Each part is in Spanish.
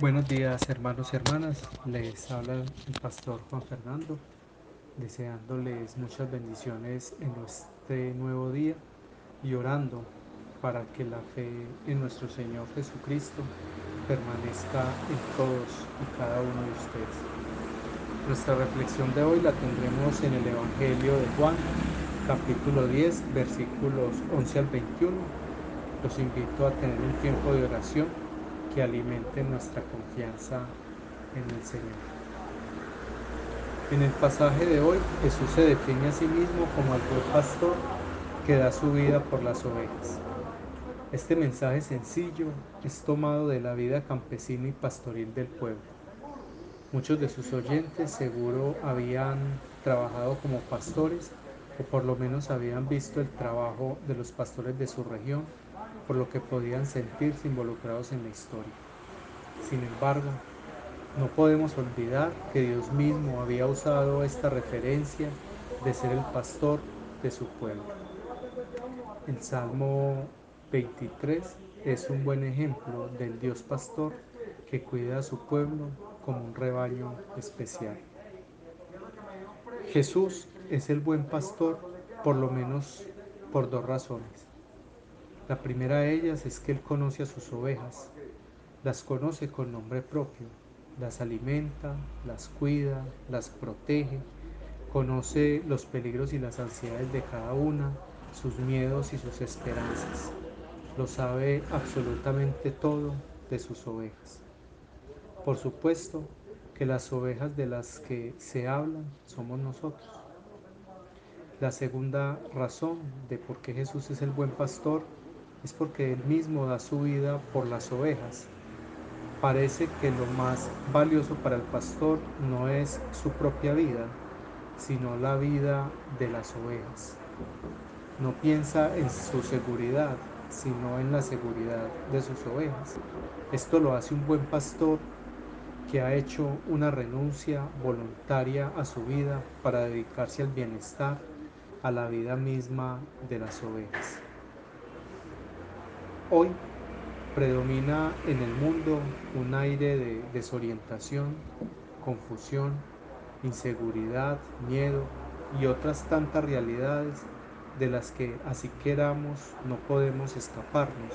Buenos días hermanos y hermanas, les habla el pastor Juan Fernando, deseándoles muchas bendiciones en este nuevo día y orando para que la fe en nuestro Señor Jesucristo permanezca en todos y cada uno de ustedes. Nuestra reflexión de hoy la tendremos en el Evangelio de Juan, capítulo 10, versículos 11 al 21. Los invito a tener un tiempo de oración que alimente nuestra confianza en el Señor. En el pasaje de hoy, Jesús se define a sí mismo como el buen pastor que da su vida por las ovejas. Este mensaje sencillo es tomado de la vida campesina y pastoril del pueblo. Muchos de sus oyentes seguro habían trabajado como pastores o por lo menos habían visto el trabajo de los pastores de su región por lo que podían sentirse involucrados en la historia. Sin embargo, no podemos olvidar que Dios mismo había usado esta referencia de ser el pastor de su pueblo. El Salmo 23 es un buen ejemplo del Dios pastor que cuida a su pueblo como un rebaño especial. Jesús es el buen pastor por lo menos por dos razones. La primera de ellas es que Él conoce a sus ovejas, las conoce con nombre propio, las alimenta, las cuida, las protege, conoce los peligros y las ansiedades de cada una, sus miedos y sus esperanzas. Lo sabe absolutamente todo de sus ovejas. Por supuesto que las ovejas de las que se hablan somos nosotros. La segunda razón de por qué Jesús es el buen pastor es porque Él mismo da su vida por las ovejas. Parece que lo más valioso para el pastor no es su propia vida, sino la vida de las ovejas. No piensa en su seguridad, sino en la seguridad de sus ovejas. Esto lo hace un buen pastor que ha hecho una renuncia voluntaria a su vida para dedicarse al bienestar, a la vida misma de las ovejas. Hoy predomina en el mundo un aire de desorientación, confusión, inseguridad, miedo y otras tantas realidades de las que así queramos no podemos escaparnos.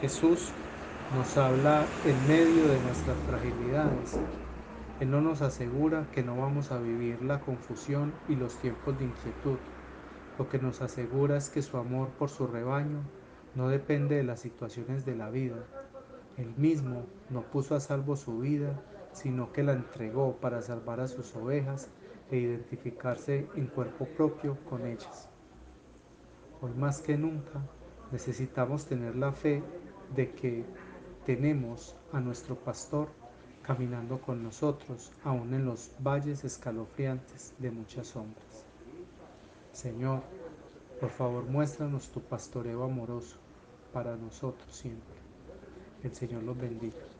Jesús nos habla en medio de nuestras fragilidades. Él no nos asegura que no vamos a vivir la confusión y los tiempos de inquietud. Lo que nos asegura es que su amor por su rebaño no depende de las situaciones de la vida. Él mismo no puso a salvo su vida, sino que la entregó para salvar a sus ovejas e identificarse en cuerpo propio con ellas. Hoy más que nunca necesitamos tener la fe de que tenemos a nuestro pastor caminando con nosotros, aún en los valles escalofriantes de muchas sombras. Señor, por favor muéstranos tu pastoreo amoroso para nosotros siempre. El Señor los bendiga.